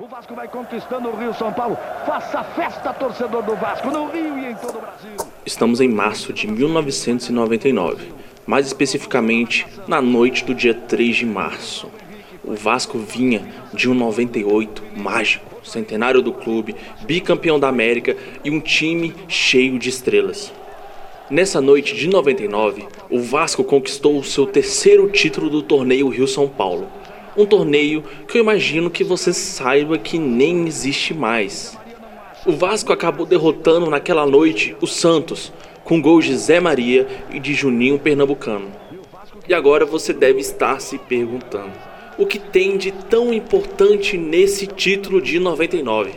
O Vasco vai conquistando o Rio São Paulo. Faça festa, torcedor do Vasco, no Rio e em todo o Brasil. Estamos em março de 1999, mais especificamente na noite do dia 3 de março. O Vasco vinha de um 98 mágico, centenário do clube, bicampeão da América e um time cheio de estrelas. Nessa noite de 99, o Vasco conquistou o seu terceiro título do torneio Rio São Paulo um torneio que eu imagino que você saiba que nem existe mais. O Vasco acabou derrotando naquela noite o Santos, com gols de Zé Maria e de Juninho Pernambucano. E agora você deve estar se perguntando: o que tem de tão importante nesse título de 99?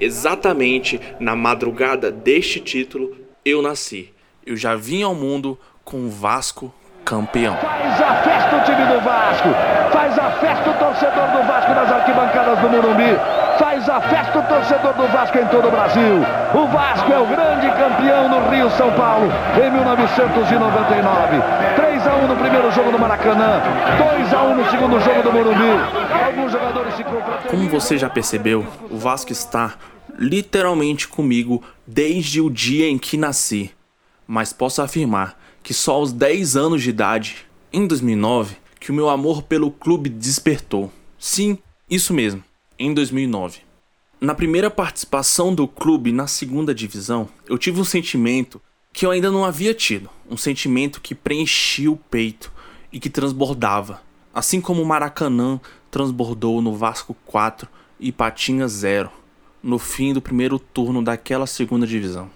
Exatamente na madrugada deste título eu nasci. Eu já vim ao mundo com o Vasco campeão. Faz a festa o time do Vasco. Faz a festa o torcedor do Vasco nas arquibancadas do Morumbi. Faz a festa o torcedor do Vasco em todo o Brasil. O Vasco é o grande campeão no Rio São Paulo em 1999. 3 a 1 no primeiro jogo do Maracanã, 2 a 1 no segundo jogo do Morumbi. Alguns jogadores se Como você já percebeu, o Vasco está literalmente comigo desde o dia em que nasci. Mas posso afirmar que só aos 10 anos de idade, em 2009, que o meu amor pelo clube despertou. Sim, isso mesmo, em 2009. Na primeira participação do clube na segunda divisão, eu tive um sentimento que eu ainda não havia tido, um sentimento que preenchia o peito e que transbordava, assim como o Maracanã transbordou no Vasco 4 e Patinha 0, no fim do primeiro turno daquela segunda divisão.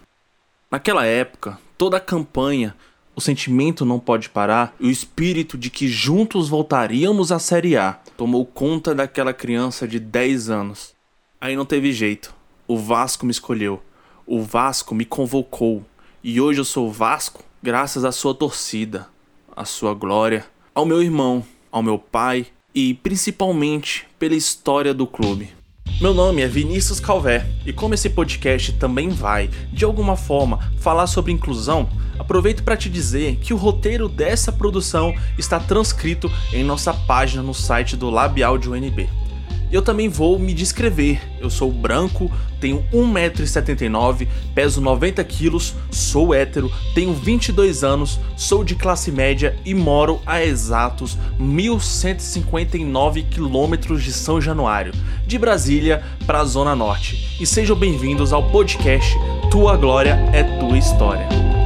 Naquela época, toda a campanha o sentimento não pode parar o espírito de que juntos voltaríamos à Série A tomou conta daquela criança de 10 anos. Aí não teve jeito. O Vasco me escolheu. O Vasco me convocou. E hoje eu sou Vasco graças à sua torcida, à sua glória, ao meu irmão, ao meu pai e principalmente pela história do clube. Meu nome é Vinícius Calvé e como esse podcast também vai, de alguma forma, falar sobre inclusão, aproveito para te dizer que o roteiro dessa produção está transcrito em nossa página no site do Labial de UNB. Eu também vou me descrever. Eu sou branco, tenho 1,79m, peso 90kg, sou hétero, tenho 22 anos, sou de classe média e moro a exatos 1.159 quilômetros de São Januário, de Brasília para a Zona Norte. E sejam bem-vindos ao podcast Tua Glória é Tua História.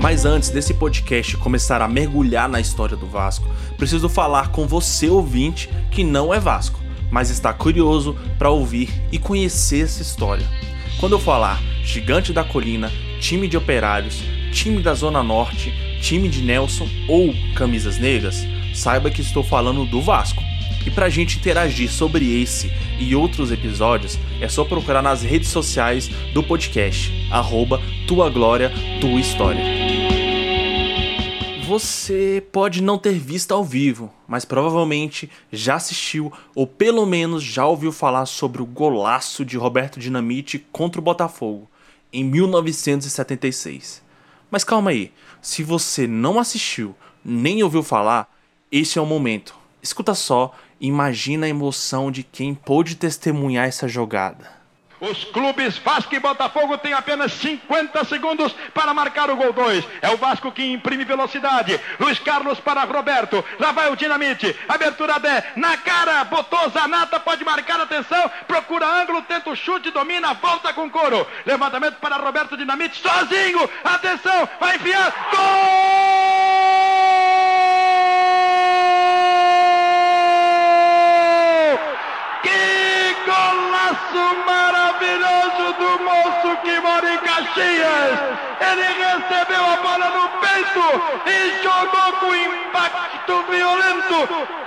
Mas antes desse podcast começar a mergulhar na história do Vasco, preciso falar com você ouvinte que não é Vasco, mas está curioso para ouvir e conhecer essa história. Quando eu falar Gigante da Colina, time de operários, time da Zona Norte, time de Nelson ou Camisas Negras, saiba que estou falando do Vasco. E para a gente interagir sobre esse e outros episódios, é só procurar nas redes sociais do podcast, arroba Tua Glória, Tua História. Você pode não ter visto ao vivo, mas provavelmente já assistiu ou pelo menos já ouviu falar sobre o golaço de Roberto Dinamite contra o Botafogo em 1976. Mas calma aí, se você não assistiu nem ouviu falar, esse é o momento. Escuta só imagina a emoção de quem pôde testemunhar essa jogada. Os clubes Vasco e Botafogo têm apenas 50 segundos para marcar o gol 2. É o Vasco que imprime velocidade. Luiz Carlos para Roberto. Lá vai o Dinamite. Abertura 10. Na cara. Botou Zanata. Pode marcar. Atenção. Procura ângulo. Tenta o chute. Domina. Volta com couro. Levantamento para Roberto Dinamite. Sozinho. Atenção. Vai enfiar. Gol! Que mora em Caxias. Ele recebeu a bola no peito e jogou com impacto violento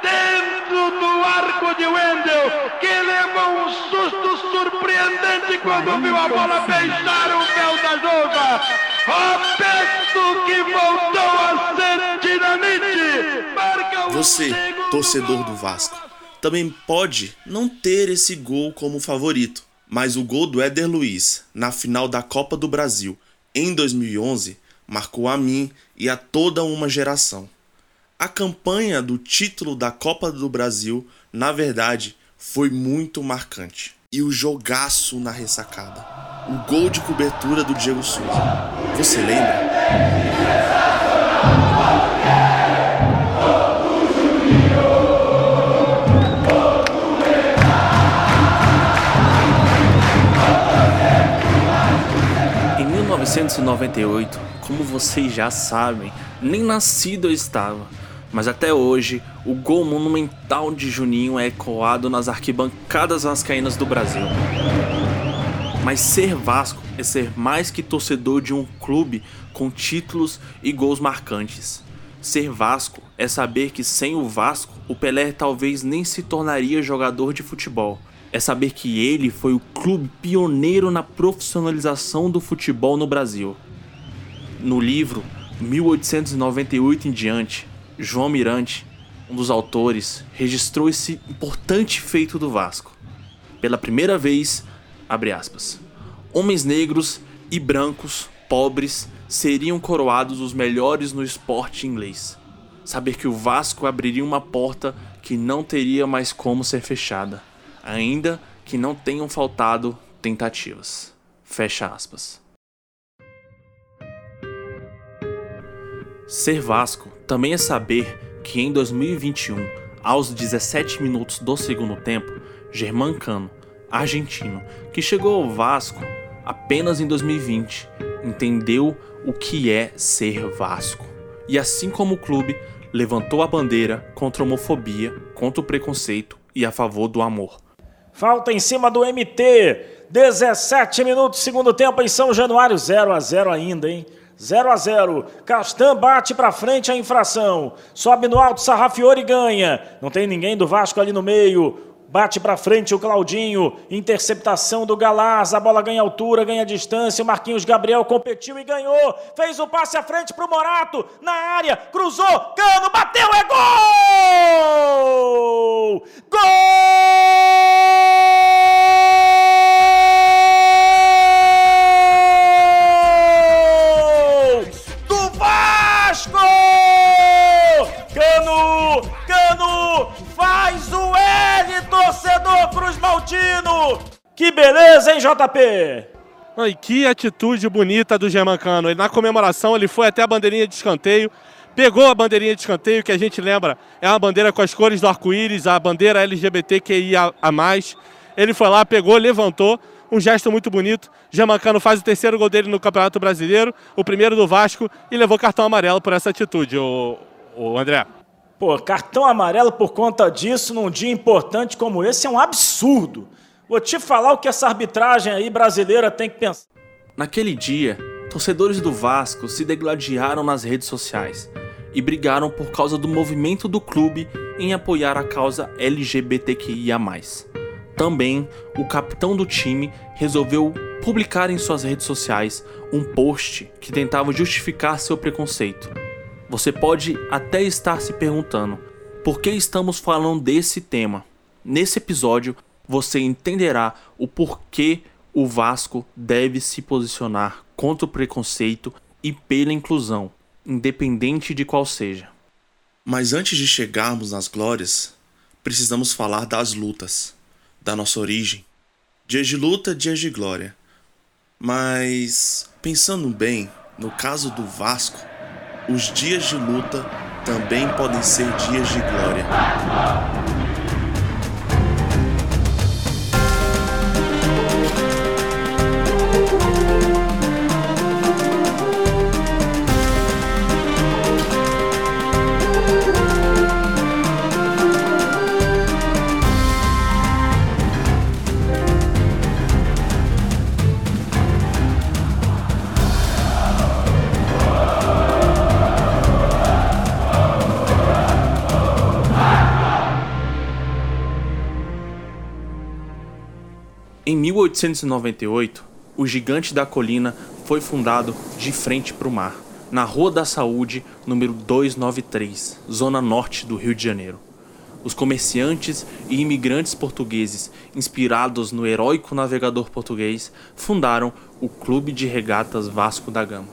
dentro do arco de Wendel, que levou um susto surpreendente quando viu a bola beijar o véu da jova. Roberto que voltou a ser dinamite. Marca Você, torcedor do Vasco, também pode não ter esse gol como favorito mas o gol do Éder Luiz na final da Copa do Brasil em 2011 marcou a mim e a toda uma geração. A campanha do título da Copa do Brasil, na verdade, foi muito marcante. E o jogaço na ressacada. O gol de cobertura do Diego Souza. Você lembra? 1998, como vocês já sabem, nem nascido eu estava mas até hoje, o gol monumental de Juninho é ecoado nas arquibancadas vascaínas do Brasil. Mas ser Vasco é ser mais que torcedor de um clube com títulos e gols marcantes. Ser Vasco é saber que sem o Vasco, o Pelé talvez nem se tornaria jogador de futebol. É saber que ele foi o clube pioneiro na profissionalização do futebol no Brasil. No livro 1898 em diante, João Mirante, um dos autores, registrou esse importante feito do Vasco. Pela primeira vez, abre aspas, homens negros e brancos, pobres, seriam coroados os melhores no esporte inglês. Saber que o Vasco abriria uma porta que não teria mais como ser fechada, ainda que não tenham faltado tentativas. Fecha aspas. Ser Vasco também é saber que em 2021, aos 17 minutos do segundo tempo, Germán Cano, argentino, que chegou ao Vasco apenas em 2020, entendeu o que é ser Vasco. E assim como o clube, levantou a bandeira contra a homofobia, contra o preconceito e a favor do amor. Falta em cima do MT. 17 minutos, segundo tempo em São Januário, 0 a 0 ainda, hein? 0 a 0. Castan bate para frente a infração. Sobe no alto, Sarrafiore ganha. Não tem ninguém do Vasco ali no meio. Bate para frente o Claudinho. Interceptação do Galaz. A bola ganha altura, ganha distância. O Marquinhos Gabriel competiu e ganhou. Fez o passe à frente para o Morato. Na área. Cruzou. Cano. Bateu. É gol! Gol! Que beleza, hein, JP? E que atitude bonita do Germancano. Ele, na comemoração, ele foi até a bandeirinha de escanteio, pegou a bandeirinha de escanteio, que a gente lembra é uma bandeira com as cores do arco-íris, a bandeira LGBTQIA. Ele foi lá, pegou, levantou, um gesto muito bonito. Germancano faz o terceiro gol dele no Campeonato Brasileiro, o primeiro do Vasco, e levou cartão amarelo por essa atitude, o, o André. Pô, cartão amarelo por conta disso num dia importante como esse é um absurdo. Vou te falar o que essa arbitragem aí brasileira tem que pensar. Naquele dia, torcedores do Vasco se degladiaram nas redes sociais e brigaram por causa do movimento do clube em apoiar a causa LGBTQIA. Também, o capitão do time resolveu publicar em suas redes sociais um post que tentava justificar seu preconceito. Você pode até estar se perguntando por que estamos falando desse tema. Nesse episódio, você entenderá o porquê o Vasco deve se posicionar contra o preconceito e pela inclusão, independente de qual seja. Mas antes de chegarmos nas glórias, precisamos falar das lutas, da nossa origem. Dias de luta, dias de glória. Mas, pensando bem, no caso do Vasco, os dias de luta também podem ser dias de glória. Em 1898, o Gigante da Colina foi fundado de frente para o mar, na Rua da Saúde, número 293, zona norte do Rio de Janeiro. Os comerciantes e imigrantes portugueses, inspirados no heróico navegador português, fundaram o Clube de Regatas Vasco da Gama.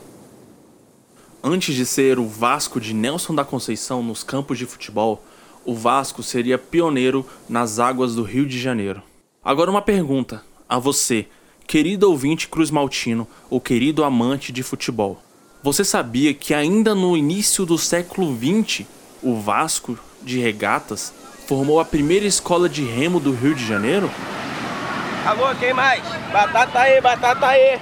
Antes de ser o Vasco de Nelson da Conceição nos campos de futebol, o Vasco seria pioneiro nas águas do Rio de Janeiro. Agora uma pergunta a você, querido ouvinte Cruz Maltino ou querido amante de futebol. Você sabia que ainda no início do século XX, o Vasco de Regatas formou a primeira escola de remo do Rio de Janeiro? Alô, quem mais? Batata aí, batata aí!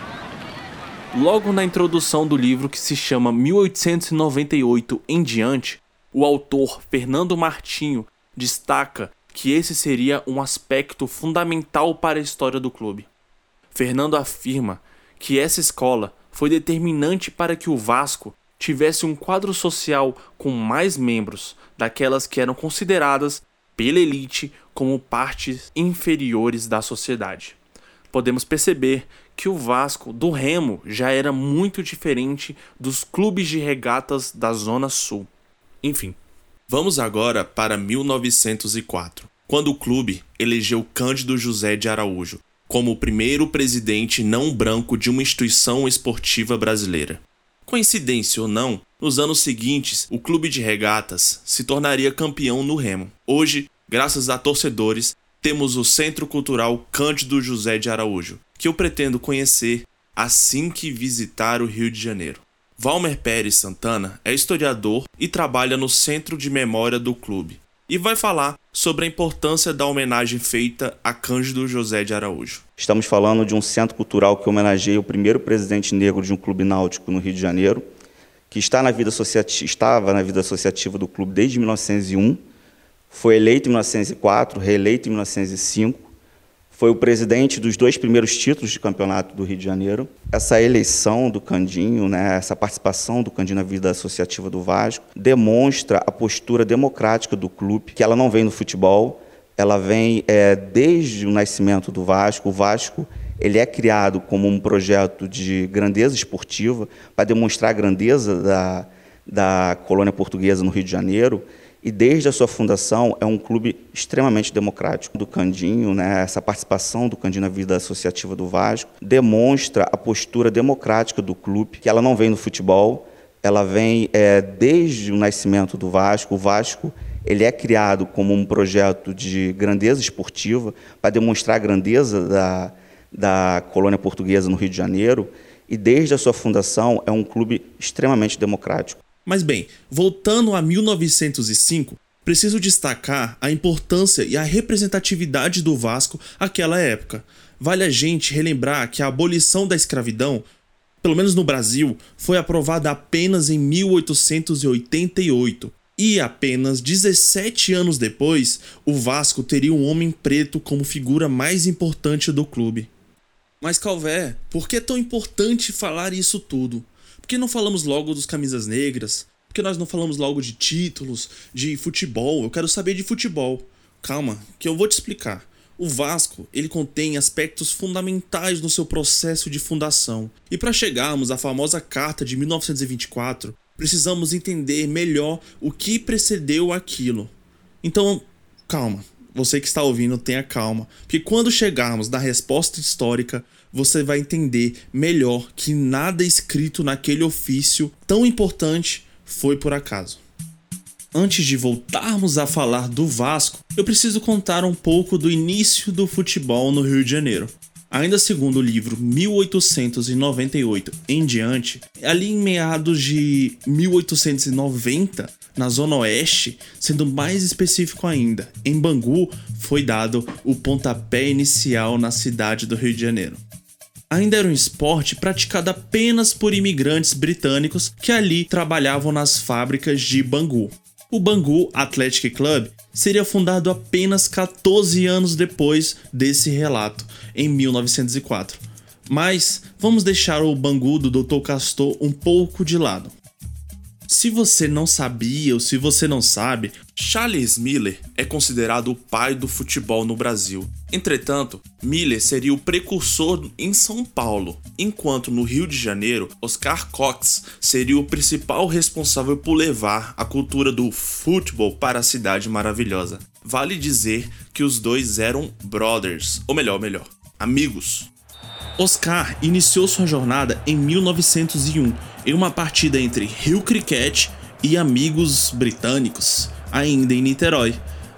Logo na introdução do livro que se chama 1898 em diante, o autor Fernando Martinho destaca que esse seria um aspecto fundamental para a história do clube. Fernando afirma que essa escola foi determinante para que o Vasco tivesse um quadro social com mais membros daquelas que eram consideradas pela elite como partes inferiores da sociedade. Podemos perceber que o Vasco do Remo já era muito diferente dos clubes de regatas da Zona Sul. Enfim, vamos agora para 1904, quando o clube elegeu Cândido José de Araújo como o primeiro presidente não branco de uma instituição esportiva brasileira. Coincidência ou não, nos anos seguintes, o clube de regatas se tornaria campeão no remo. Hoje, graças a torcedores, temos o Centro Cultural Cândido José de Araújo, que eu pretendo conhecer assim que visitar o Rio de Janeiro. Valmer Pérez Santana é historiador e trabalha no Centro de Memória do clube e vai falar sobre a importância da homenagem feita a Cândido José de Araújo. Estamos falando de um centro cultural que homenageia o primeiro presidente negro de um clube náutico no Rio de Janeiro, que está na vida estava na vida associativa do clube desde 1901 foi eleito em 1904, reeleito em 1905, foi o presidente dos dois primeiros títulos de campeonato do Rio de Janeiro. Essa eleição do Candinho, né, essa participação do Candinho na vida associativa do Vasco, demonstra a postura democrática do clube, que ela não vem no futebol, ela vem é, desde o nascimento do Vasco. O Vasco ele é criado como um projeto de grandeza esportiva, para demonstrar a grandeza da, da colônia portuguesa no Rio de Janeiro e desde a sua fundação é um clube extremamente democrático. Do Candinho, né, essa participação do Candinho na vida associativa do Vasco, demonstra a postura democrática do clube, que ela não vem no futebol, ela vem é, desde o nascimento do Vasco. O Vasco ele é criado como um projeto de grandeza esportiva para demonstrar a grandeza da, da colônia portuguesa no Rio de Janeiro e desde a sua fundação é um clube extremamente democrático. Mas bem, voltando a 1905, preciso destacar a importância e a representatividade do Vasco àquela época. Vale a gente relembrar que a abolição da escravidão, pelo menos no Brasil, foi aprovada apenas em 1888. E apenas 17 anos depois, o Vasco teria um homem preto como figura mais importante do clube. Mas Calvé, por que é tão importante falar isso tudo? Por que não falamos logo dos camisas negras? Por que nós não falamos logo de títulos, de futebol? Eu quero saber de futebol. Calma, que eu vou te explicar. O Vasco, ele contém aspectos fundamentais no seu processo de fundação. E para chegarmos à famosa carta de 1924, precisamos entender melhor o que precedeu aquilo. Então, calma. Você que está ouvindo, tenha calma, porque quando chegarmos na resposta histórica, você vai entender melhor que nada escrito naquele ofício tão importante foi por acaso. Antes de voltarmos a falar do Vasco, eu preciso contar um pouco do início do futebol no Rio de Janeiro. Ainda segundo o livro 1898 em diante, ali em meados de 1890, na Zona Oeste, sendo mais específico ainda, em Bangu, foi dado o pontapé inicial na cidade do Rio de Janeiro ainda era um esporte praticado apenas por imigrantes britânicos que ali trabalhavam nas fábricas de Bangu. O Bangu Athletic Club seria fundado apenas 14 anos depois desse relato, em 1904. Mas vamos deixar o Bangu do Dr. Castor um pouco de lado. Se você não sabia ou se você não sabe, Charles Miller é considerado o pai do futebol no Brasil. Entretanto, Miller seria o precursor em São Paulo, enquanto no Rio de Janeiro, Oscar Cox seria o principal responsável por levar a cultura do futebol para a cidade maravilhosa. Vale dizer que os dois eram brothers, ou melhor, melhor, amigos. Oscar iniciou sua jornada em 1901 em uma partida entre Rio Cricket e amigos britânicos, ainda em Niterói,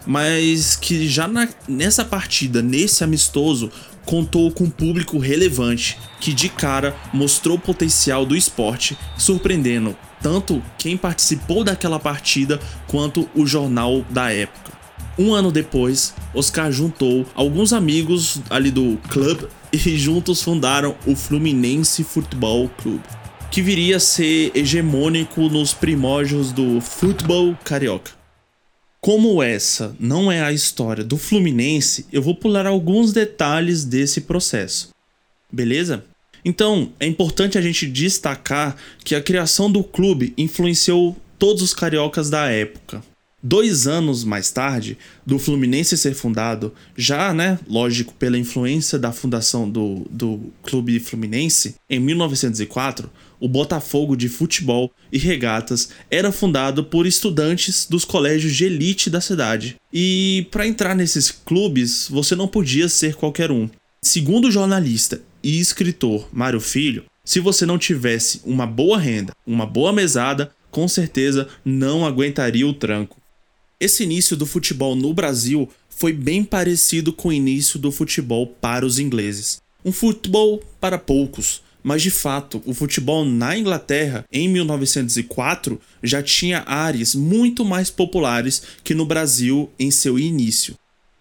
mas que já na, nessa partida, nesse amistoso, contou com um público relevante que de cara mostrou o potencial do esporte, surpreendendo tanto quem participou daquela partida quanto o jornal da época. Um ano depois, Oscar juntou alguns amigos ali do clube e juntos fundaram o Fluminense Futebol Clube, que viria a ser hegemônico nos primórdios do futebol carioca. Como essa não é a história do Fluminense, eu vou pular alguns detalhes desse processo. Beleza? Então, é importante a gente destacar que a criação do clube influenciou todos os cariocas da época. Dois anos mais tarde, do Fluminense ser fundado, já, né, lógico, pela influência da fundação do, do Clube Fluminense, em 1904, o Botafogo de Futebol e Regatas era fundado por estudantes dos colégios de elite da cidade. E para entrar nesses clubes, você não podia ser qualquer um. Segundo o jornalista e escritor Mário Filho, se você não tivesse uma boa renda, uma boa mesada, com certeza não aguentaria o tranco. Esse início do futebol no Brasil foi bem parecido com o início do futebol para os ingleses. Um futebol para poucos, mas de fato, o futebol na Inglaterra em 1904 já tinha áreas muito mais populares que no Brasil em seu início.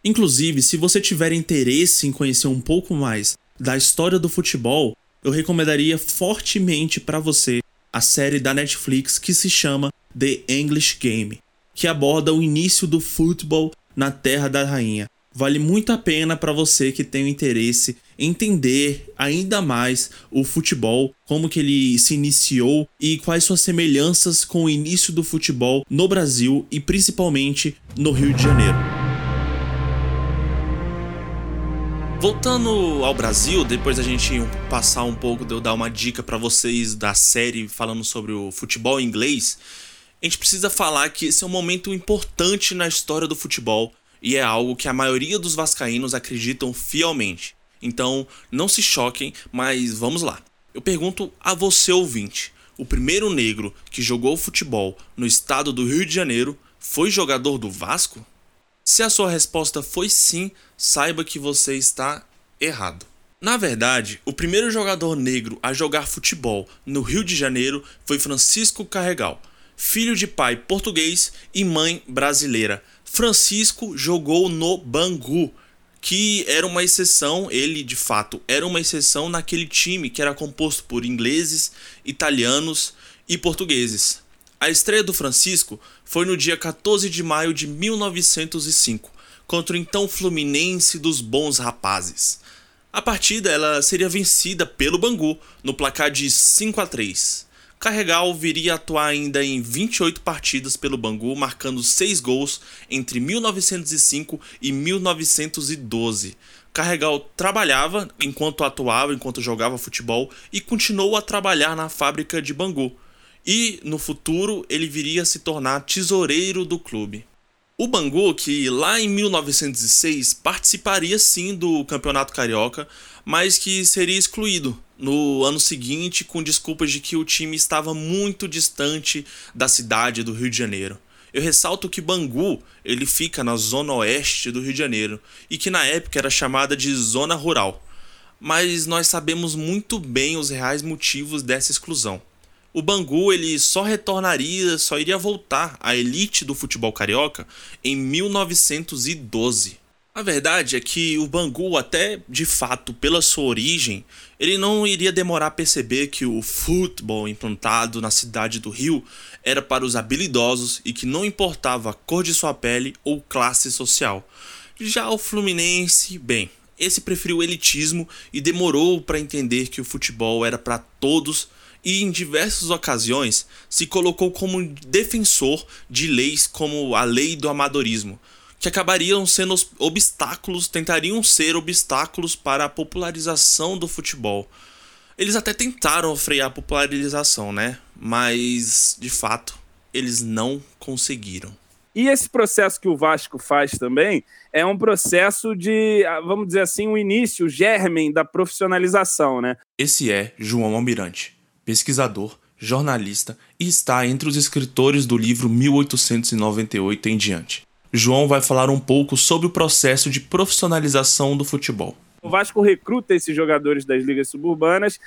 Inclusive, se você tiver interesse em conhecer um pouco mais da história do futebol, eu recomendaria fortemente para você a série da Netflix que se chama The English Game que aborda o início do futebol na Terra da Rainha. Vale muito a pena para você que tem o interesse em entender ainda mais o futebol, como que ele se iniciou e quais suas semelhanças com o início do futebol no Brasil e principalmente no Rio de Janeiro. Voltando ao Brasil, depois a gente passar um pouco de eu dar uma dica para vocês da série falando sobre o futebol inglês, a gente precisa falar que esse é um momento importante na história do futebol e é algo que a maioria dos vascaínos acreditam fielmente. Então, não se choquem, mas vamos lá. Eu pergunto a você ouvinte: o primeiro negro que jogou futebol no estado do Rio de Janeiro foi jogador do Vasco? Se a sua resposta foi sim, saiba que você está errado. Na verdade, o primeiro jogador negro a jogar futebol no Rio de Janeiro foi Francisco Carregal, filho de pai português e mãe brasileira. Francisco jogou no Bangu, que era uma exceção, ele de fato era uma exceção naquele time que era composto por ingleses, italianos e portugueses. A estreia do Francisco foi no dia 14 de maio de 1905, contra o então Fluminense dos Bons Rapazes. A partida ela seria vencida pelo Bangu no placar de 5 a 3. Carregal viria a atuar ainda em 28 partidas pelo Bangu, marcando 6 gols entre 1905 e 1912. Carregal trabalhava enquanto atuava, enquanto jogava futebol e continuou a trabalhar na fábrica de Bangu. E no futuro ele viria a se tornar tesoureiro do clube. O Bangu, que lá em 1906 participaria sim do Campeonato Carioca, mas que seria excluído no ano seguinte com desculpas de que o time estava muito distante da cidade do Rio de Janeiro. Eu ressalto que Bangu ele fica na zona oeste do Rio de Janeiro e que na época era chamada de zona rural. Mas nós sabemos muito bem os reais motivos dessa exclusão o Bangu ele só retornaria, só iria voltar à elite do futebol carioca em 1912. A verdade é que o Bangu, até de fato pela sua origem, ele não iria demorar a perceber que o futebol implantado na cidade do Rio era para os habilidosos e que não importava a cor de sua pele ou classe social. Já o Fluminense, bem, esse preferiu o elitismo e demorou para entender que o futebol era para todos e em diversas ocasiões se colocou como defensor de leis como a lei do amadorismo, que acabariam sendo obstáculos, tentariam ser obstáculos para a popularização do futebol. Eles até tentaram frear a popularização, né? Mas de fato, eles não conseguiram. E esse processo que o Vasco faz também é um processo de, vamos dizer assim, o um início, o germen da profissionalização, né? Esse é João Almirante pesquisador jornalista e está entre os escritores do livro 1898 em diante. João vai falar um pouco sobre o processo de profissionalização do futebol. O Vasco recruta esses jogadores das ligas suburbanas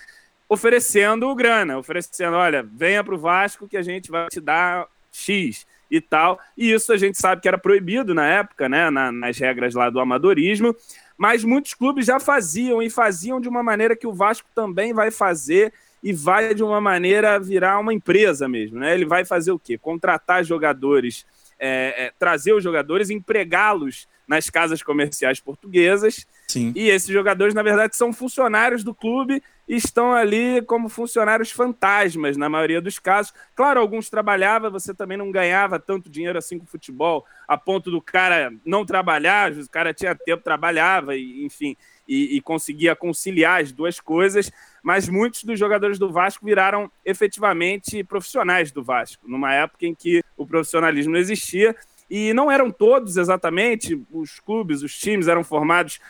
oferecendo grana, oferecendo, olha, venha para o Vasco que a gente vai te dar X e tal. E isso a gente sabe que era proibido na época, né, na, nas regras lá do amadorismo, mas muitos clubes já faziam e faziam de uma maneira que o Vasco também vai fazer e vai de uma maneira virar uma empresa mesmo, né? Ele vai fazer o quê? Contratar jogadores, é, é, trazer os jogadores, empregá-los nas casas comerciais portuguesas. Sim. E esses jogadores, na verdade, são funcionários do clube e estão ali como funcionários fantasmas, na maioria dos casos. Claro, alguns trabalhavam, você também não ganhava tanto dinheiro assim com o futebol, a ponto do cara não trabalhar, o cara tinha tempo, trabalhava, e, enfim, e, e conseguia conciliar as duas coisas. Mas muitos dos jogadores do Vasco viraram efetivamente profissionais do Vasco, numa época em que o profissionalismo não existia e não eram todos exatamente, os clubes, os times eram formados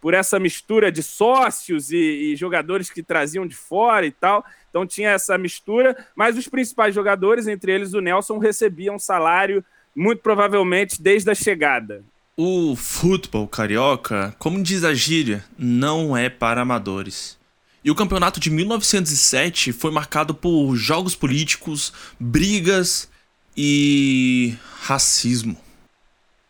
por essa mistura de sócios e, e, jogadores que traziam de fora e tal. Então tinha essa mistura, mas os principais jogadores, entre eles o Nelson, recebiam salário muito provavelmente desde a chegada. O futebol carioca, como diz a gíria, não é para amadores. E o campeonato de 1907 foi marcado por jogos políticos, brigas e racismo.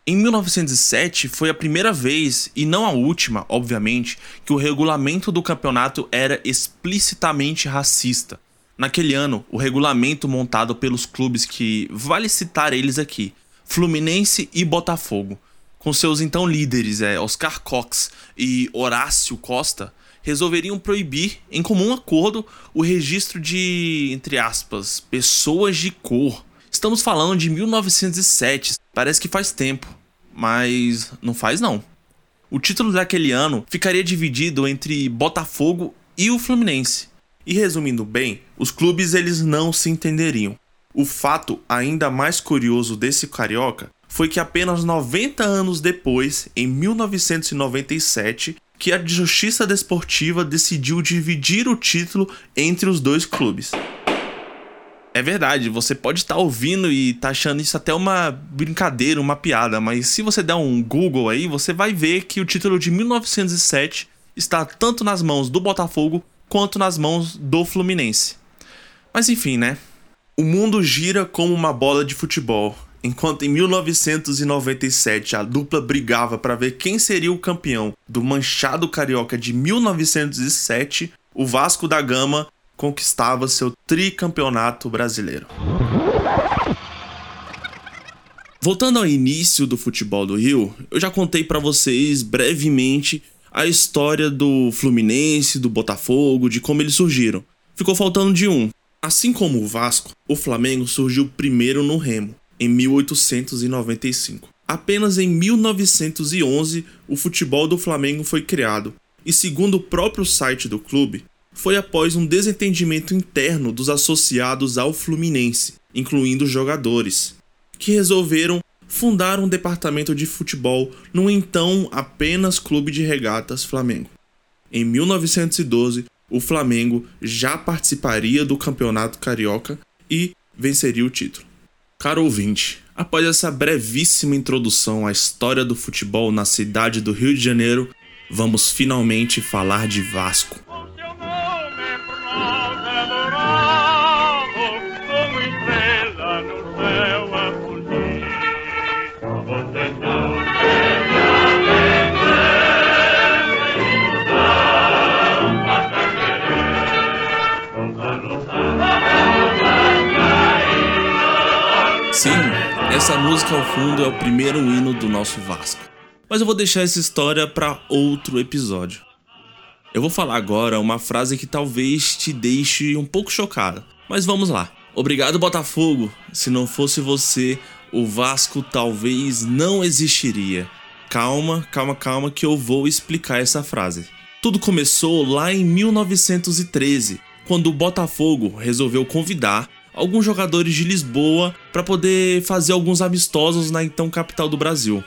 Em 1907 foi a primeira vez, e não a última, obviamente, que o regulamento do campeonato era explicitamente racista. Naquele ano, o regulamento montado pelos clubes que vale citar eles aqui, Fluminense e Botafogo, com seus então líderes é, Oscar Cox e Horácio Costa, resolveriam proibir, em comum acordo, o registro de, entre aspas, pessoas de cor Estamos falando de 1907, parece que faz tempo, mas não faz não. O título daquele ano ficaria dividido entre Botafogo e o Fluminense. E resumindo bem, os clubes eles não se entenderiam. O fato ainda mais curioso desse carioca foi que apenas 90 anos depois, em 1997, que a Justiça Desportiva decidiu dividir o título entre os dois clubes. É verdade, você pode estar tá ouvindo e tá achando isso até uma brincadeira, uma piada, mas se você der um Google aí, você vai ver que o título de 1907 está tanto nas mãos do Botafogo quanto nas mãos do Fluminense. Mas enfim, né? O mundo gira como uma bola de futebol. Enquanto em 1997 a dupla brigava para ver quem seria o campeão do Manchado Carioca de 1907, o Vasco da Gama conquistava seu tricampeonato brasileiro. Voltando ao início do futebol do Rio, eu já contei para vocês brevemente a história do Fluminense, do Botafogo, de como eles surgiram. Ficou faltando de um. Assim como o Vasco, o Flamengo surgiu primeiro no Remo, em 1895. Apenas em 1911 o futebol do Flamengo foi criado, e segundo o próprio site do clube, foi após um desentendimento interno dos associados ao Fluminense, incluindo jogadores, que resolveram fundar um departamento de futebol no então apenas Clube de Regatas Flamengo. Em 1912, o Flamengo já participaria do Campeonato Carioca e venceria o título. Caro ouvinte, após essa brevíssima introdução à história do futebol na cidade do Rio de Janeiro, vamos finalmente falar de Vasco. Essa música ao fundo é o primeiro hino do nosso Vasco. Mas eu vou deixar essa história para outro episódio. Eu vou falar agora uma frase que talvez te deixe um pouco chocada. Mas vamos lá. Obrigado, Botafogo. Se não fosse você, o Vasco talvez não existiria. Calma, calma, calma, que eu vou explicar essa frase. Tudo começou lá em 1913, quando o Botafogo resolveu convidar alguns jogadores de Lisboa para poder fazer alguns amistosos na então capital do Brasil.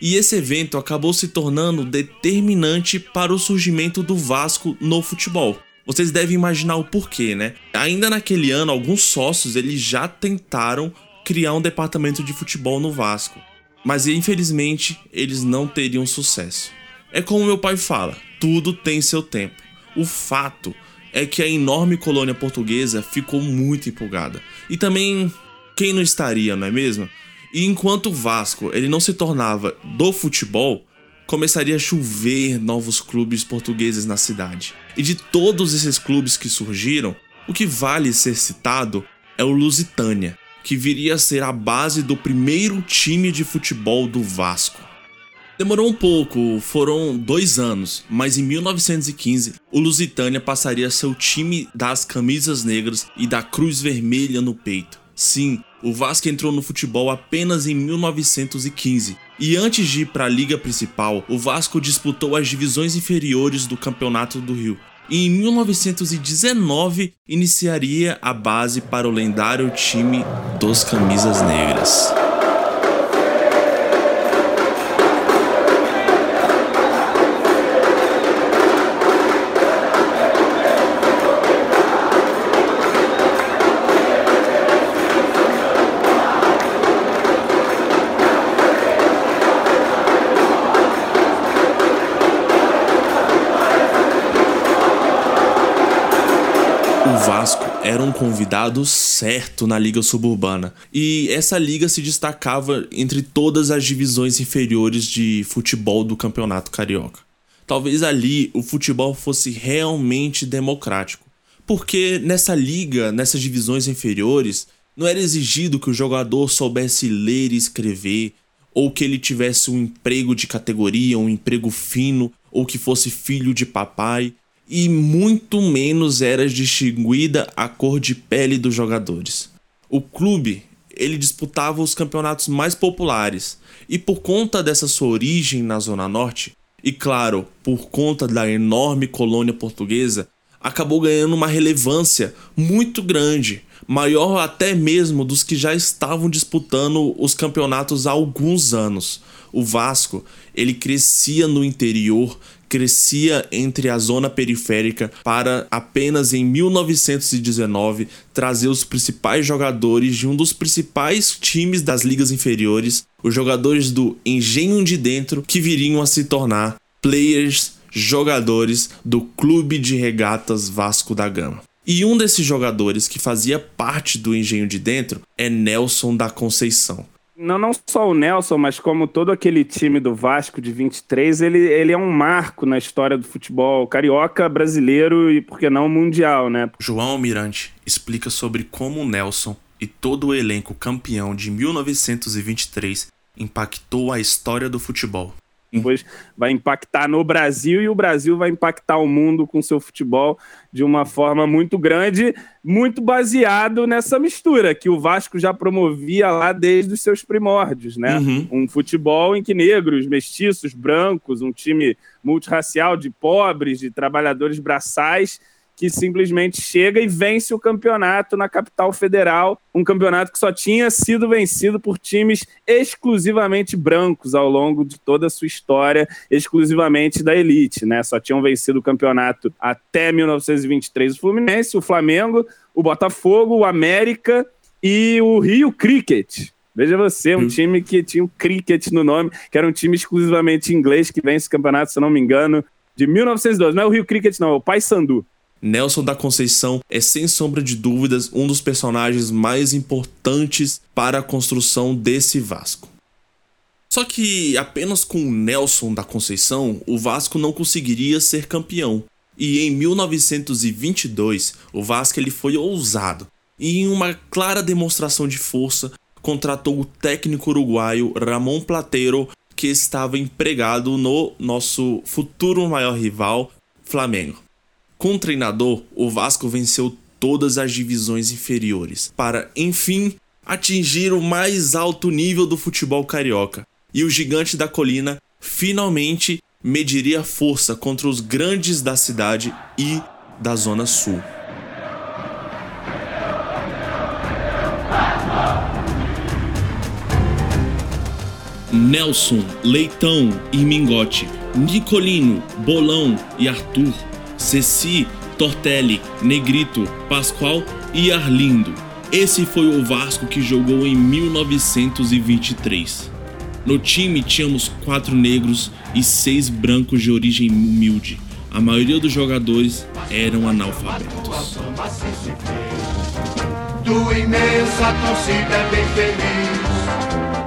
E esse evento acabou se tornando determinante para o surgimento do Vasco no futebol. Vocês devem imaginar o porquê, né? Ainda naquele ano, alguns sócios eles já tentaram criar um departamento de futebol no Vasco, mas infelizmente eles não teriam sucesso. É como meu pai fala: tudo tem seu tempo. O fato é que a enorme colônia portuguesa ficou muito empolgada. E também, quem não estaria, não é mesmo? E enquanto o Vasco ele não se tornava do futebol, começaria a chover novos clubes portugueses na cidade. E de todos esses clubes que surgiram, o que vale ser citado é o Lusitânia, que viria a ser a base do primeiro time de futebol do Vasco. Demorou um pouco, foram dois anos, mas em 1915 o Lusitânia passaria a ser o time das camisas negras e da cruz vermelha no peito. Sim, o Vasco entrou no futebol apenas em 1915 e antes de ir para a liga principal, o Vasco disputou as divisões inferiores do Campeonato do Rio. E em 1919 iniciaria a base para o lendário time dos Camisas Negras. Vasco era um convidado certo na Liga Suburbana. E essa liga se destacava entre todas as divisões inferiores de futebol do Campeonato Carioca. Talvez ali o futebol fosse realmente democrático. Porque nessa liga, nessas divisões inferiores, não era exigido que o jogador soubesse ler e escrever, ou que ele tivesse um emprego de categoria, um emprego fino, ou que fosse filho de papai e muito menos era distinguida a cor de pele dos jogadores. O clube ele disputava os campeonatos mais populares e por conta dessa sua origem na Zona Norte e claro por conta da enorme colônia portuguesa acabou ganhando uma relevância muito grande, maior até mesmo dos que já estavam disputando os campeonatos há alguns anos. O Vasco, ele crescia no interior, crescia entre a zona periférica para apenas em 1919 trazer os principais jogadores de um dos principais times das ligas inferiores, os jogadores do Engenho de Dentro, que viriam a se tornar players, jogadores do Clube de Regatas Vasco da Gama. E um desses jogadores que fazia parte do Engenho de Dentro é Nelson da Conceição. Não, não só o Nelson, mas como todo aquele time do Vasco de 23, ele, ele é um marco na história do futebol carioca, brasileiro e, por que não, mundial, né? João Almirante explica sobre como o Nelson e todo o elenco campeão de 1923 impactou a história do futebol depois vai impactar no Brasil e o Brasil vai impactar o mundo com seu futebol de uma forma muito grande, muito baseado nessa mistura que o Vasco já promovia lá desde os seus primórdios, né? Uhum. Um futebol em que negros, mestiços, brancos, um time multirracial de pobres, de trabalhadores braçais que simplesmente chega e vence o campeonato na capital federal, um campeonato que só tinha sido vencido por times exclusivamente brancos ao longo de toda a sua história, exclusivamente da elite, né? Só tinham vencido o campeonato até 1923 o Fluminense, o Flamengo, o Botafogo, o América e o Rio Cricket. Veja você, um hum. time que tinha o cricket no nome, que era um time exclusivamente inglês que vence o campeonato, se não me engano, de 1912. Não é o Rio Cricket, não, é o Paysandu. Nelson da Conceição é sem sombra de dúvidas um dos personagens mais importantes para a construção desse Vasco. Só que apenas com Nelson da Conceição, o Vasco não conseguiria ser campeão. E em 1922, o Vasco ele foi ousado e em uma clara demonstração de força contratou o técnico uruguaio Ramon Plateiro, que estava empregado no nosso futuro maior rival, Flamengo. Com o treinador, o Vasco venceu todas as divisões inferiores para, enfim, atingir o mais alto nível do futebol carioca. E o gigante da colina finalmente mediria força contra os grandes da cidade e da Zona Sul. Nelson, Leitão e Mingote, Nicolino, Bolão e Arthur Ceci, Tortelli, Negrito, Pascoal e Arlindo. Esse foi o Vasco que jogou em 1923. No time tínhamos quatro negros e seis brancos de origem humilde. A maioria dos jogadores eram analfabetos. Imensa torcida é bem feliz.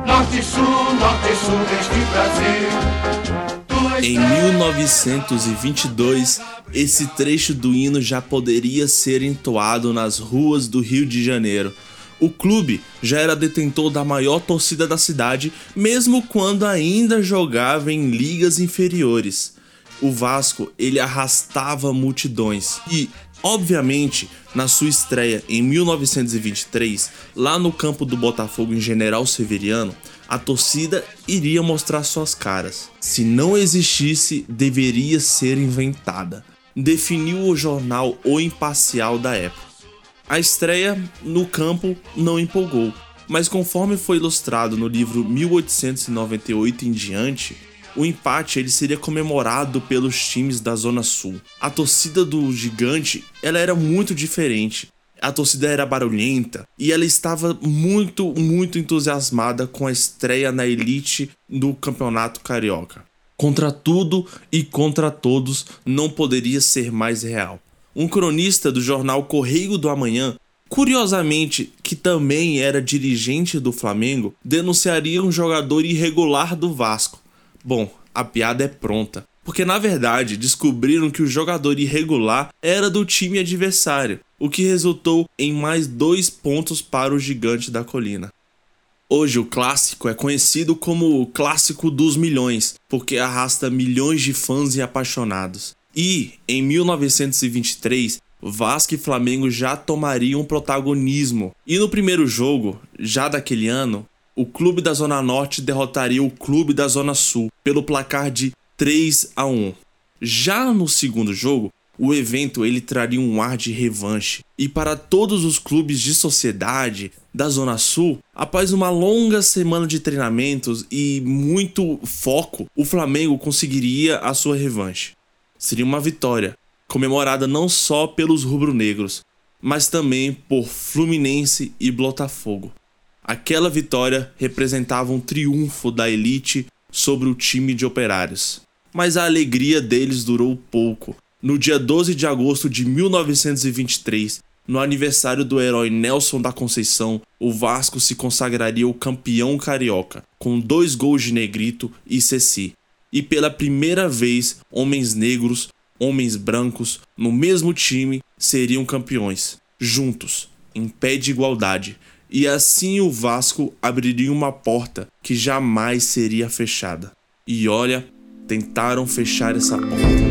Norte sul, norte sul deste Brasil. Em 1922, esse trecho do hino já poderia ser entoado nas ruas do Rio de Janeiro. O clube já era detentor da maior torcida da cidade, mesmo quando ainda jogava em ligas inferiores. O Vasco, ele arrastava multidões e, obviamente, na sua estreia em 1923, lá no campo do Botafogo em General Severiano, a torcida iria mostrar suas caras. Se não existisse, deveria ser inventada. Definiu o jornal O Imparcial da época. A estreia no campo não empolgou, mas conforme foi ilustrado no livro 1898 em diante, o empate ele seria comemorado pelos times da Zona Sul. A torcida do Gigante ela era muito diferente a torcida era barulhenta e ela estava muito, muito entusiasmada com a estreia na elite do Campeonato Carioca. Contra tudo e contra todos não poderia ser mais real. Um cronista do jornal Correio do Amanhã, curiosamente que também era dirigente do Flamengo, denunciaria um jogador irregular do Vasco. Bom, a piada é pronta porque na verdade descobriram que o jogador irregular era do time adversário, o que resultou em mais dois pontos para o gigante da colina. Hoje o clássico é conhecido como o clássico dos milhões, porque arrasta milhões de fãs e apaixonados. E em 1923, Vasco e Flamengo já tomariam protagonismo. E no primeiro jogo, já daquele ano, o clube da Zona Norte derrotaria o clube da Zona Sul pelo placar de 3 a 1. Já no segundo jogo, o evento ele traria um ar de revanche. E para todos os clubes de sociedade da Zona Sul, após uma longa semana de treinamentos e muito foco, o Flamengo conseguiria a sua revanche. Seria uma vitória, comemorada não só pelos rubro-negros, mas também por Fluminense e Botafogo. Aquela vitória representava um triunfo da elite sobre o time de operários mas a alegria deles durou pouco. No dia 12 de agosto de 1923, no aniversário do herói Nelson da Conceição, o Vasco se consagraria o campeão carioca, com dois gols de Negrito e Ceci. E pela primeira vez, homens negros, homens brancos, no mesmo time, seriam campeões, juntos, em pé de igualdade. E assim o Vasco abriria uma porta que jamais seria fechada. E olha, tentaram fechar essa porta.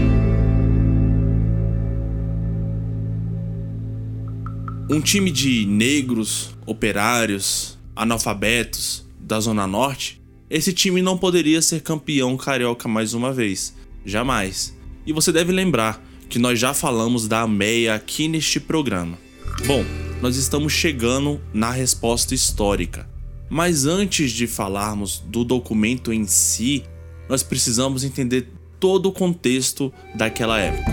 Um time de negros, operários, analfabetos da Zona Norte, esse time não poderia ser campeão carioca mais uma vez. Jamais. E você deve lembrar que nós já falamos da Meia aqui neste programa. Bom, nós estamos chegando na resposta histórica. Mas antes de falarmos do documento em si, nós precisamos entender todo o contexto daquela época.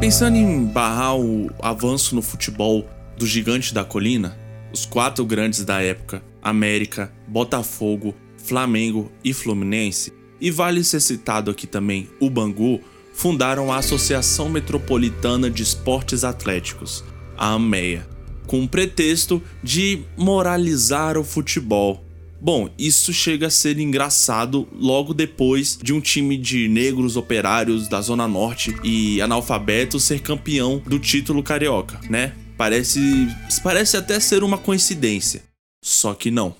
Pensando em barrar o avanço no futebol do gigante da colina, os quatro grandes da época, América, Botafogo, Flamengo e Fluminense, e vale ser citado aqui também o Bangu, fundaram a Associação Metropolitana de Esportes Atléticos, a AMEA, com o pretexto de moralizar o futebol Bom, isso chega a ser engraçado logo depois de um time de negros operários da Zona Norte e analfabetos ser campeão do título carioca, né? Parece, parece até ser uma coincidência. Só que não.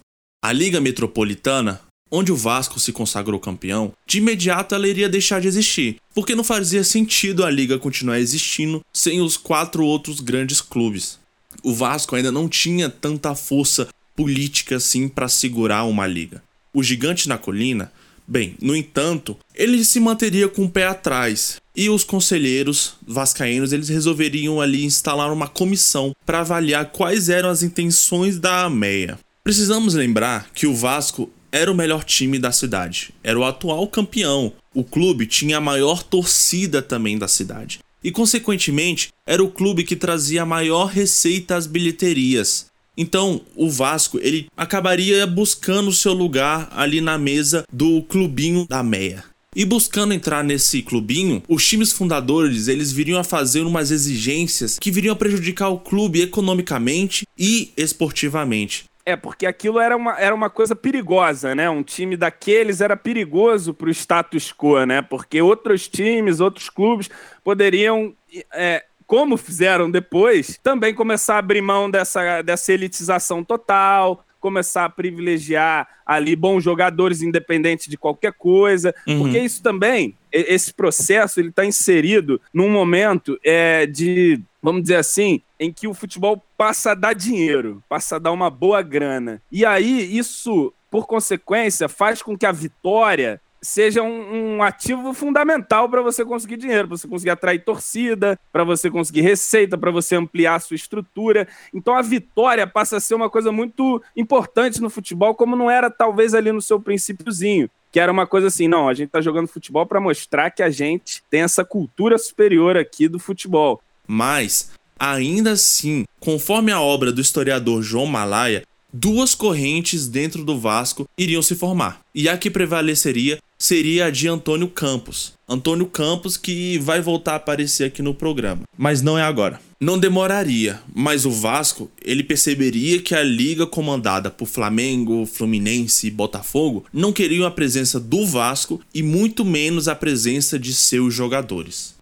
A Liga Metropolitana, onde o Vasco se consagrou campeão, de imediato ela iria deixar de existir, porque não fazia sentido a liga continuar existindo sem os quatro outros grandes clubes. O Vasco ainda não tinha tanta força política assim para segurar uma liga. O gigante na colina, bem, no entanto, ele se manteria com o pé atrás e os conselheiros vascaínos eles resolveriam ali instalar uma comissão para avaliar quais eram as intenções da AMEA. Precisamos lembrar que o Vasco era o melhor time da cidade, era o atual campeão. O clube tinha a maior torcida também da cidade. e, consequentemente, era o clube que trazia a maior receita às bilheterias. Então, o Vasco ele acabaria buscando seu lugar ali na mesa do clubinho da Meia. E buscando entrar nesse clubinho, os times fundadores eles viriam a fazer umas exigências que viriam a prejudicar o clube economicamente e esportivamente. É, porque aquilo era uma, era uma coisa perigosa, né? Um time daqueles era perigoso para o status quo, né? Porque outros times, outros clubes poderiam, é, como fizeram depois, também começar a abrir mão dessa, dessa elitização total, começar a privilegiar ali bons jogadores independentes de qualquer coisa, uhum. porque isso também, esse processo, ele está inserido num momento é, de, vamos dizer assim, em que o futebol passa a dar dinheiro, passa a dar uma boa grana. E aí isso, por consequência, faz com que a vitória seja um, um ativo fundamental para você conseguir dinheiro, para você conseguir atrair torcida, para você conseguir receita, para você ampliar a sua estrutura. Então a vitória passa a ser uma coisa muito importante no futebol, como não era talvez ali no seu princípiozinho. Que era uma coisa assim, não, a gente está jogando futebol para mostrar que a gente tem essa cultura superior aqui do futebol. Mas, ainda assim, conforme a obra do historiador João Malaya, duas correntes dentro do Vasco iriam se formar. E a que prevaleceria seria a de Antônio Campos. Antônio Campos que vai voltar a aparecer aqui no programa, mas não é agora. Não demoraria, mas o Vasco, ele perceberia que a liga comandada por Flamengo, Fluminense e Botafogo não queriam a presença do Vasco e muito menos a presença de seus jogadores.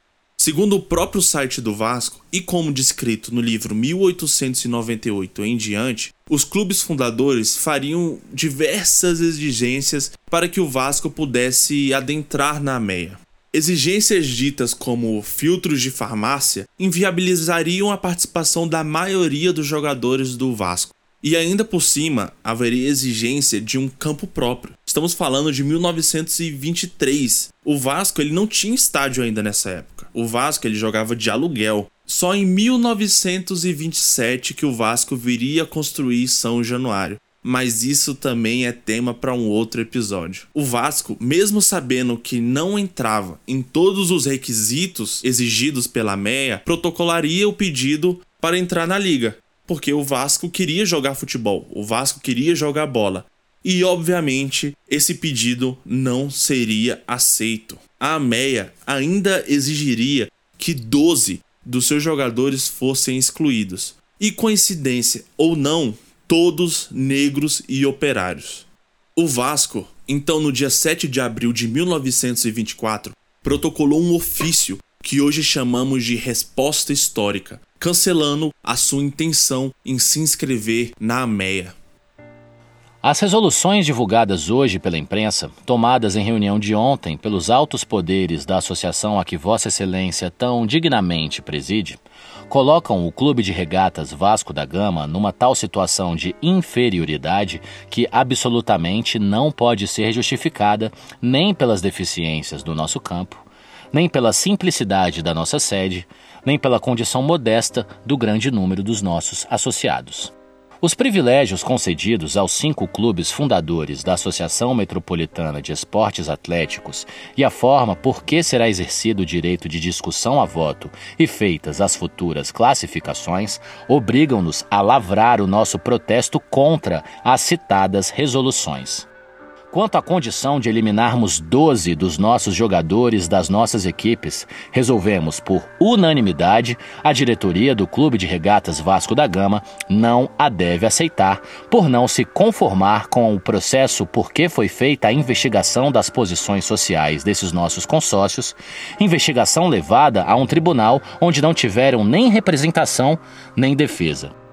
Segundo o próprio site do Vasco, e como descrito no livro 1898 em diante, os clubes fundadores fariam diversas exigências para que o Vasco pudesse adentrar na meia. Exigências ditas como filtros de farmácia inviabilizariam a participação da maioria dos jogadores do Vasco. E ainda por cima, haveria exigência de um campo próprio. Estamos falando de 1923. O Vasco ele não tinha estádio ainda nessa época. O Vasco ele jogava de aluguel. Só em 1927 que o Vasco viria a construir São Januário. Mas isso também é tema para um outro episódio. O Vasco, mesmo sabendo que não entrava em todos os requisitos exigidos pela MEA, protocolaria o pedido para entrar na liga porque o Vasco queria jogar futebol, o Vasco queria jogar bola. E obviamente esse pedido não seria aceito. A AMEA ainda exigiria que 12 dos seus jogadores fossem excluídos. E coincidência ou não, todos negros e operários. O Vasco, então no dia 7 de abril de 1924, protocolou um ofício que hoje chamamos de resposta histórica, cancelando a sua intenção em se inscrever na AMEA. As resoluções divulgadas hoje pela imprensa, tomadas em reunião de ontem pelos altos poderes da associação a que Vossa Excelência tão dignamente preside, colocam o Clube de Regatas Vasco da Gama numa tal situação de inferioridade que absolutamente não pode ser justificada nem pelas deficiências do nosso campo, nem pela simplicidade da nossa sede, nem pela condição modesta do grande número dos nossos associados. Os privilégios concedidos aos cinco clubes fundadores da Associação Metropolitana de Esportes Atléticos e a forma por que será exercido o direito de discussão a voto e feitas as futuras classificações obrigam-nos a lavrar o nosso protesto contra as citadas resoluções. Quanto à condição de eliminarmos 12 dos nossos jogadores das nossas equipes, resolvemos, por unanimidade, a diretoria do Clube de Regatas Vasco da Gama não a deve aceitar, por não se conformar com o processo por que foi feita a investigação das posições sociais desses nossos consórcios, investigação levada a um tribunal onde não tiveram nem representação nem defesa.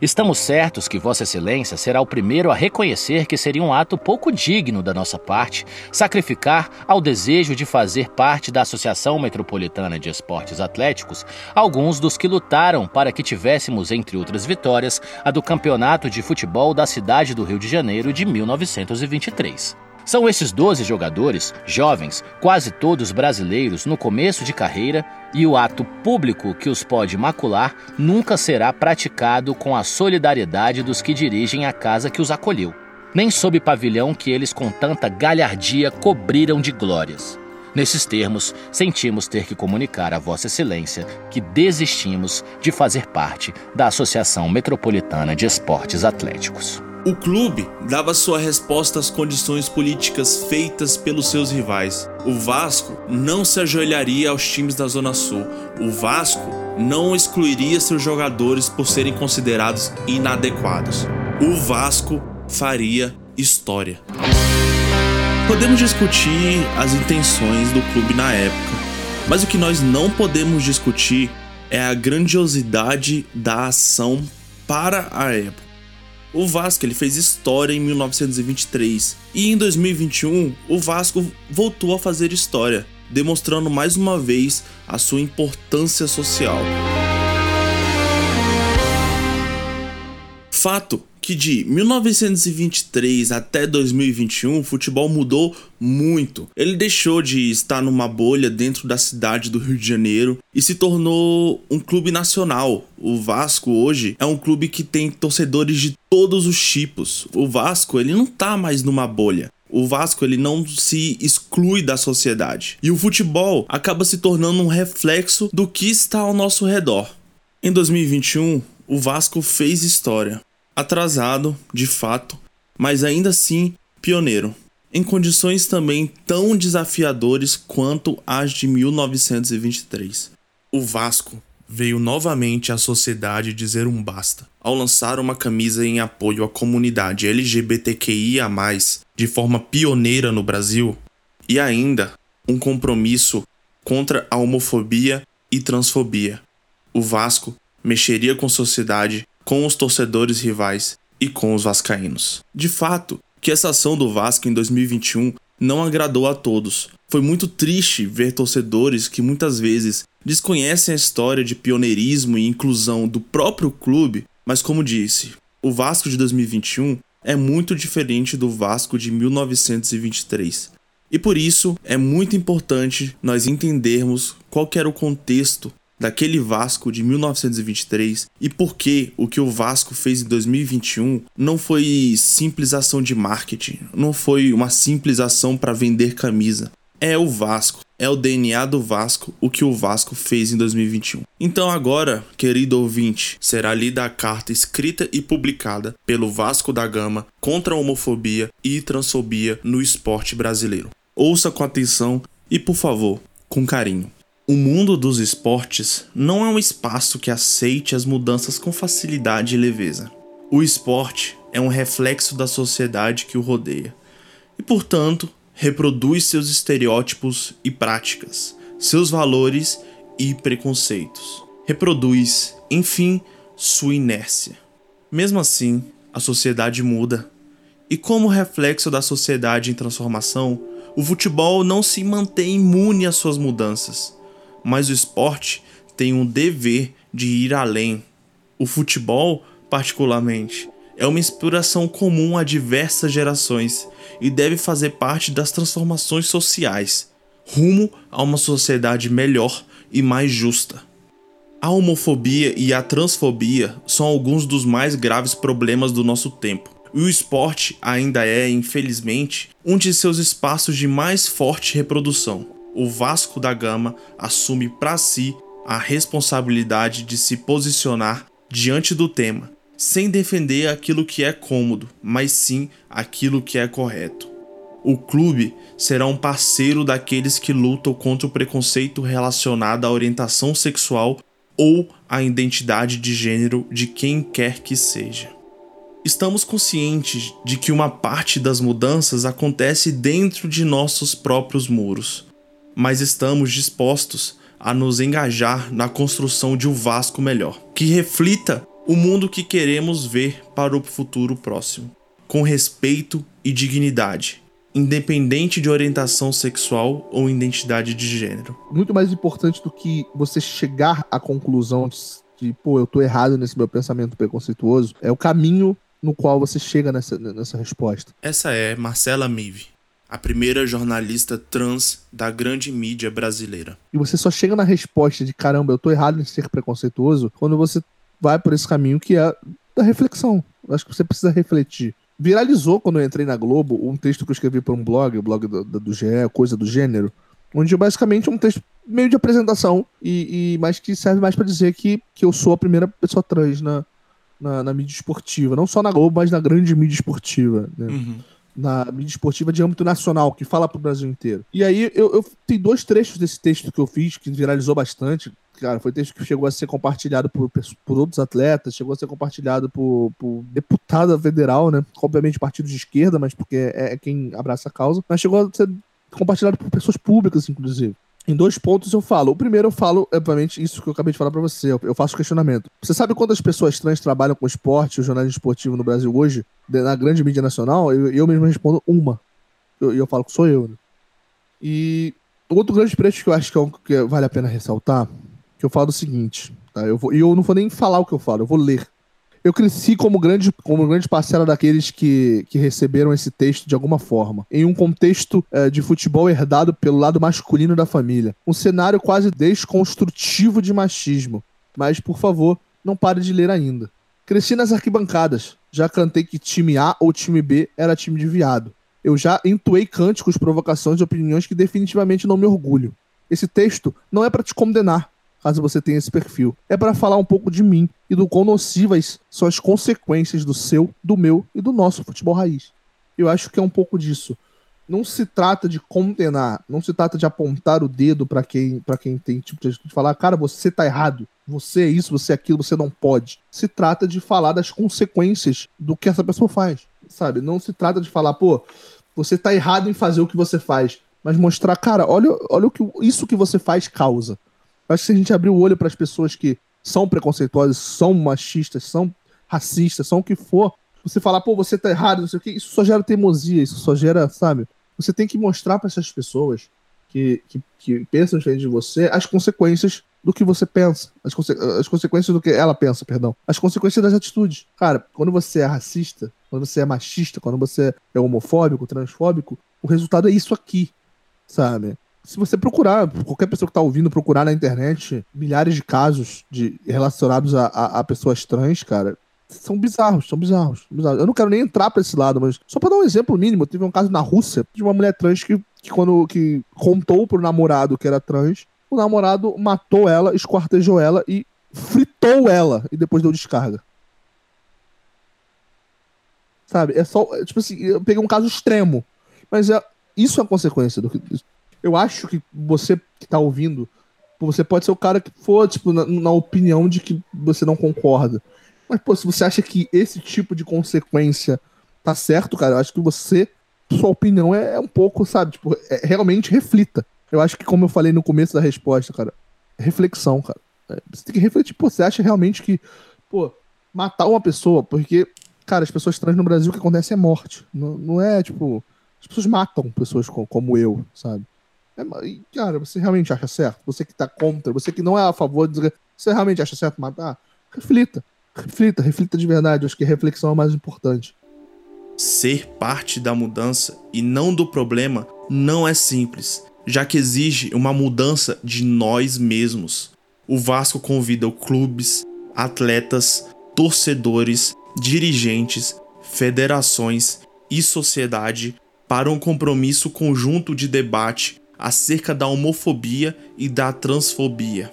Estamos certos que Vossa Excelência será o primeiro a reconhecer que seria um ato pouco digno da nossa parte sacrificar ao desejo de fazer parte da Associação Metropolitana de Esportes Atléticos alguns dos que lutaram para que tivéssemos, entre outras vitórias, a do Campeonato de Futebol da cidade do Rio de Janeiro de 1923. São esses 12 jogadores, jovens, quase todos brasileiros no começo de carreira, e o ato público que os pode macular nunca será praticado com a solidariedade dos que dirigem a casa que os acolheu, nem sob pavilhão que eles com tanta galhardia cobriram de glórias. Nesses termos, sentimos ter que comunicar a Vossa Excelência que desistimos de fazer parte da Associação Metropolitana de Esportes Atléticos. O clube dava sua resposta às condições políticas feitas pelos seus rivais. O Vasco não se ajoelharia aos times da Zona Sul. O Vasco não excluiria seus jogadores por serem considerados inadequados. O Vasco faria história. Podemos discutir as intenções do clube na época, mas o que nós não podemos discutir é a grandiosidade da ação para a época. O Vasco ele fez história em 1923 e em 2021 o Vasco voltou a fazer história, demonstrando mais uma vez a sua importância social. Fato que de 1923 até 2021 o futebol mudou muito. Ele deixou de estar numa bolha dentro da cidade do Rio de Janeiro e se tornou um clube nacional. O Vasco hoje é um clube que tem torcedores de todos os tipos. O Vasco, ele não tá mais numa bolha. O Vasco ele não se exclui da sociedade. E o futebol acaba se tornando um reflexo do que está ao nosso redor. Em 2021, o Vasco fez história atrasado, de fato, mas ainda assim pioneiro, em condições também tão desafiadores quanto as de 1923. O Vasco veio novamente à sociedade dizer um basta, ao lançar uma camisa em apoio à comunidade LGBTQIA, de forma pioneira no Brasil, e ainda um compromisso contra a homofobia e transfobia. O Vasco mexeria com sociedade com os torcedores rivais e com os vascaínos. De fato, que essa ação do Vasco em 2021 não agradou a todos. Foi muito triste ver torcedores que muitas vezes desconhecem a história de pioneirismo e inclusão do próprio clube, mas como disse, o Vasco de 2021 é muito diferente do Vasco de 1923. E por isso é muito importante nós entendermos qual era o contexto daquele Vasco de 1923 e por que o que o Vasco fez em 2021 não foi simples ação de marketing, não foi uma simples ação para vender camisa. É o Vasco, é o DNA do Vasco o que o Vasco fez em 2021. Então agora, querido ouvinte, será lida a carta escrita e publicada pelo Vasco da Gama contra a homofobia e transfobia no esporte brasileiro. Ouça com atenção e, por favor, com carinho. O mundo dos esportes não é um espaço que aceite as mudanças com facilidade e leveza. O esporte é um reflexo da sociedade que o rodeia e, portanto, reproduz seus estereótipos e práticas, seus valores e preconceitos. Reproduz, enfim, sua inércia. Mesmo assim, a sociedade muda. E como reflexo da sociedade em transformação, o futebol não se mantém imune às suas mudanças mas o esporte tem um dever de ir além. O futebol, particularmente, é uma inspiração comum a diversas gerações e deve fazer parte das transformações sociais, rumo a uma sociedade melhor e mais justa. A homofobia e a transfobia são alguns dos mais graves problemas do nosso tempo. E o esporte ainda é, infelizmente, um de seus espaços de mais forte reprodução o Vasco da Gama assume para si a responsabilidade de se posicionar diante do tema, sem defender aquilo que é cômodo, mas sim aquilo que é correto. O clube será um parceiro daqueles que lutam contra o preconceito relacionado à orientação sexual ou à identidade de gênero de quem quer que seja. Estamos conscientes de que uma parte das mudanças acontece dentro de nossos próprios muros mas estamos dispostos a nos engajar na construção de um Vasco melhor, que reflita o mundo que queremos ver para o futuro próximo, com respeito e dignidade, independente de orientação sexual ou identidade de gênero. Muito mais importante do que você chegar à conclusão de, de pô, eu tô errado nesse meu pensamento preconceituoso, é o caminho no qual você chega nessa, nessa resposta. Essa é Marcela Mive a primeira jornalista trans da grande mídia brasileira. E você só chega na resposta de caramba, eu tô errado em ser preconceituoso, quando você vai por esse caminho que é da reflexão. Eu acho que você precisa refletir. Viralizou quando eu entrei na Globo um texto que eu escrevi para um blog, o blog do, do GE, Coisa do Gênero, Onde basicamente é um texto meio de apresentação, e, e mas que serve mais para dizer que, que eu sou a primeira pessoa trans na, na, na, mídia esportiva. Não só na Globo, mas na grande mídia esportiva. Né? Uhum. Na mídia esportiva de âmbito nacional, que fala pro Brasil inteiro. E aí eu, eu tenho dois trechos desse texto que eu fiz, que viralizou bastante. Cara, foi texto que chegou a ser compartilhado por, por outros atletas, chegou a ser compartilhado por, por deputada federal, né? Obviamente partido de esquerda, mas porque é, é quem abraça a causa. Mas chegou a ser compartilhado por pessoas públicas, inclusive. Em dois pontos eu falo. O primeiro eu falo, obviamente, isso que eu acabei de falar para você. Eu faço questionamento. Você sabe quantas pessoas trans trabalham com esporte, o jornalismo esportivo no Brasil hoje, na grande mídia nacional? Eu, eu mesmo respondo uma. E eu, eu, falo que sou eu, né? E outro grande preço que eu acho que, é que vale a pena ressaltar, que eu falo o seguinte, tá? Eu vou, e eu não vou nem falar o que eu falo, eu vou ler eu cresci como grande, como grande parcela daqueles que, que receberam esse texto de alguma forma, em um contexto é, de futebol herdado pelo lado masculino da família. Um cenário quase desconstrutivo de machismo. Mas, por favor, não pare de ler ainda. Cresci nas arquibancadas. Já cantei que time A ou time B era time de viado. Eu já entoei cânticos, provocações e opiniões que definitivamente não me orgulho. Esse texto não é para te condenar, caso você tenha esse perfil. É para falar um pouco de mim e do quão nocivas são as consequências do seu, do meu e do nosso futebol raiz. Eu acho que é um pouco disso. Não se trata de condenar, não se trata de apontar o dedo para quem para quem tem tipo de falar, cara, você tá errado, você é isso, você é aquilo, você não pode. Se trata de falar das consequências do que essa pessoa faz, sabe? Não se trata de falar, pô, você tá errado em fazer o que você faz, mas mostrar, cara, olha, olha o que isso que você faz causa. Acho que se a gente abrir o olho para as pessoas que são preconceituosas, são machistas, são racistas, são o que for, você falar, pô, você tá errado, não sei o que, isso só gera teimosia, isso só gera, sabe? Você tem que mostrar para essas pessoas que, que, que, pensam diferente de você as consequências do que você pensa, as, conse as consequências do que ela pensa, perdão, as consequências das atitudes. Cara, quando você é racista, quando você é machista, quando você é homofóbico, transfóbico, o resultado é isso aqui, sabe? Se você procurar, qualquer pessoa que está ouvindo procurar na internet, milhares de casos de, relacionados a, a, a pessoas trans, cara, são bizarros, são bizarros, bizarros. Eu não quero nem entrar para esse lado, mas só para dar um exemplo mínimo, teve um caso na Rússia de uma mulher trans que, que quando que contou pro namorado que era trans, o namorado matou ela, esquartejou ela e fritou ela e depois deu descarga. Sabe? É só, tipo assim, eu peguei um caso extremo, mas é isso é a consequência do que eu acho que você que tá ouvindo, você pode ser o cara que for, tipo, na, na opinião de que você não concorda. Mas, pô, se você acha que esse tipo de consequência tá certo, cara, eu acho que você, sua opinião é, é um pouco, sabe, tipo, é, realmente reflita. Eu acho que, como eu falei no começo da resposta, cara, reflexão, cara. É, você tem que refletir, pô, você acha realmente que, pô, matar uma pessoa, porque, cara, as pessoas trans no Brasil o que acontece é morte. Não, não é, tipo, as pessoas matam pessoas como eu, sabe? É, cara, você realmente acha certo? Você que tá contra, você que não é a favor, de... você realmente acha certo matar? Reflita. Reflita, reflita de verdade. Eu acho que a reflexão é mais importante. Ser parte da mudança e não do problema não é simples, já que exige uma mudança de nós mesmos. O Vasco convida clubes, atletas, torcedores, dirigentes, federações e sociedade para um compromisso conjunto de debate acerca da homofobia e da transfobia.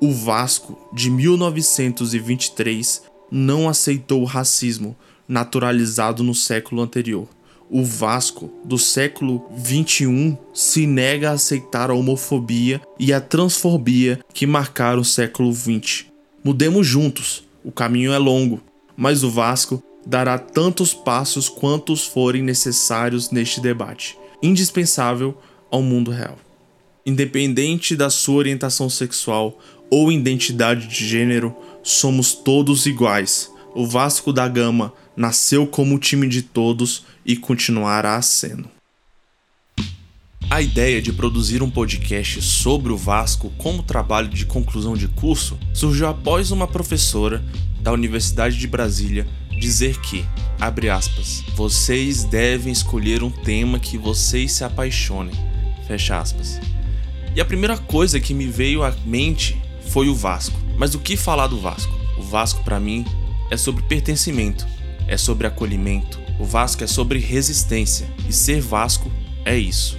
O Vasco, de 1923, não aceitou o racismo naturalizado no século anterior. O Vasco do século 21 se nega a aceitar a homofobia e a transfobia que marcaram o século 20. Mudemos juntos, o caminho é longo, mas o Vasco dará tantos passos quantos forem necessários neste debate. Indispensável ao mundo real. Independente da sua orientação sexual ou identidade de gênero, somos todos iguais. O Vasco da Gama nasceu como time de todos e continuará sendo. A ideia de produzir um podcast sobre o Vasco como trabalho de conclusão de curso surgiu após uma professora da Universidade de Brasília dizer que, abre aspas, vocês devem escolher um tema que vocês se apaixonem Fecha aspas. E a primeira coisa que me veio à mente foi o Vasco. Mas o que falar do Vasco? O Vasco para mim é sobre pertencimento, é sobre acolhimento. O Vasco é sobre resistência e ser Vasco é isso.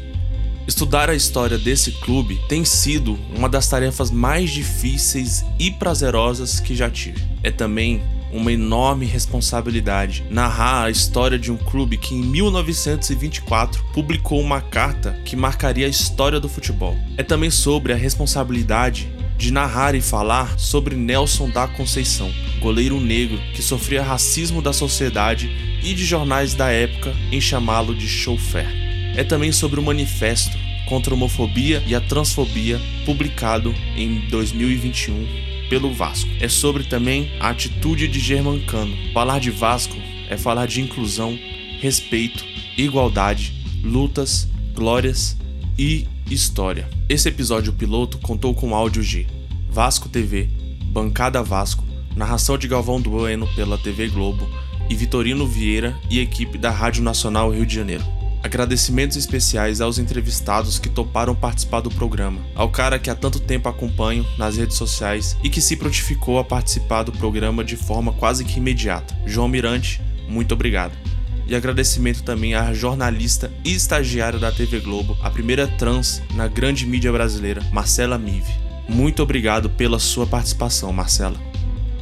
Estudar a história desse clube tem sido uma das tarefas mais difíceis e prazerosas que já tive. É também uma enorme responsabilidade narrar a história de um clube que em 1924 publicou uma carta que marcaria a história do futebol. É também sobre a responsabilidade de narrar e falar sobre Nelson da Conceição, goleiro negro que sofria racismo da sociedade e de jornais da época em chamá-lo de chauffeur. É também sobre o manifesto contra a homofobia e a transfobia publicado em 2021 pelo Vasco. É sobre também a atitude de Germancano. Falar de Vasco é falar de inclusão, respeito, igualdade, lutas, glórias e história. Esse episódio piloto contou com áudio de Vasco TV, Bancada Vasco, narração de Galvão Bueno pela TV Globo e Vitorino Vieira e equipe da Rádio Nacional Rio de Janeiro. Agradecimentos especiais aos entrevistados que toparam participar do programa, ao cara que há tanto tempo acompanho nas redes sociais e que se prontificou a participar do programa de forma quase que imediata. João Mirante, muito obrigado. E agradecimento também à jornalista e estagiária da TV Globo, a primeira trans na grande mídia brasileira, Marcela Mive. Muito obrigado pela sua participação, Marcela.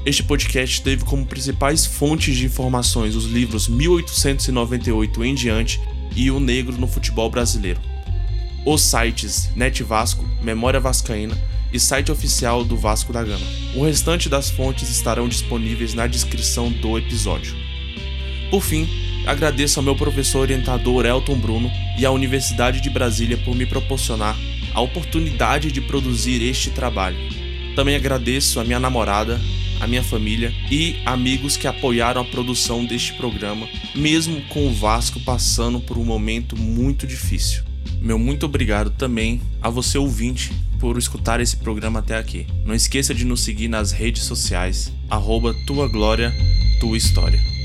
Este podcast teve como principais fontes de informações os livros 1898 em diante e O Negro no Futebol Brasileiro. Os sites Net Vasco, Memória Vascaína e site oficial do Vasco da Gama. O restante das fontes estarão disponíveis na descrição do episódio. Por fim, agradeço ao meu professor orientador Elton Bruno e à Universidade de Brasília por me proporcionar a oportunidade de produzir este trabalho. Também agradeço a minha namorada, a minha família e amigos que apoiaram a produção deste programa, mesmo com o Vasco passando por um momento muito difícil. Meu muito obrigado também a você ouvinte por escutar esse programa até aqui. Não esqueça de nos seguir nas redes sociais, arroba Tua Glória, Tua História.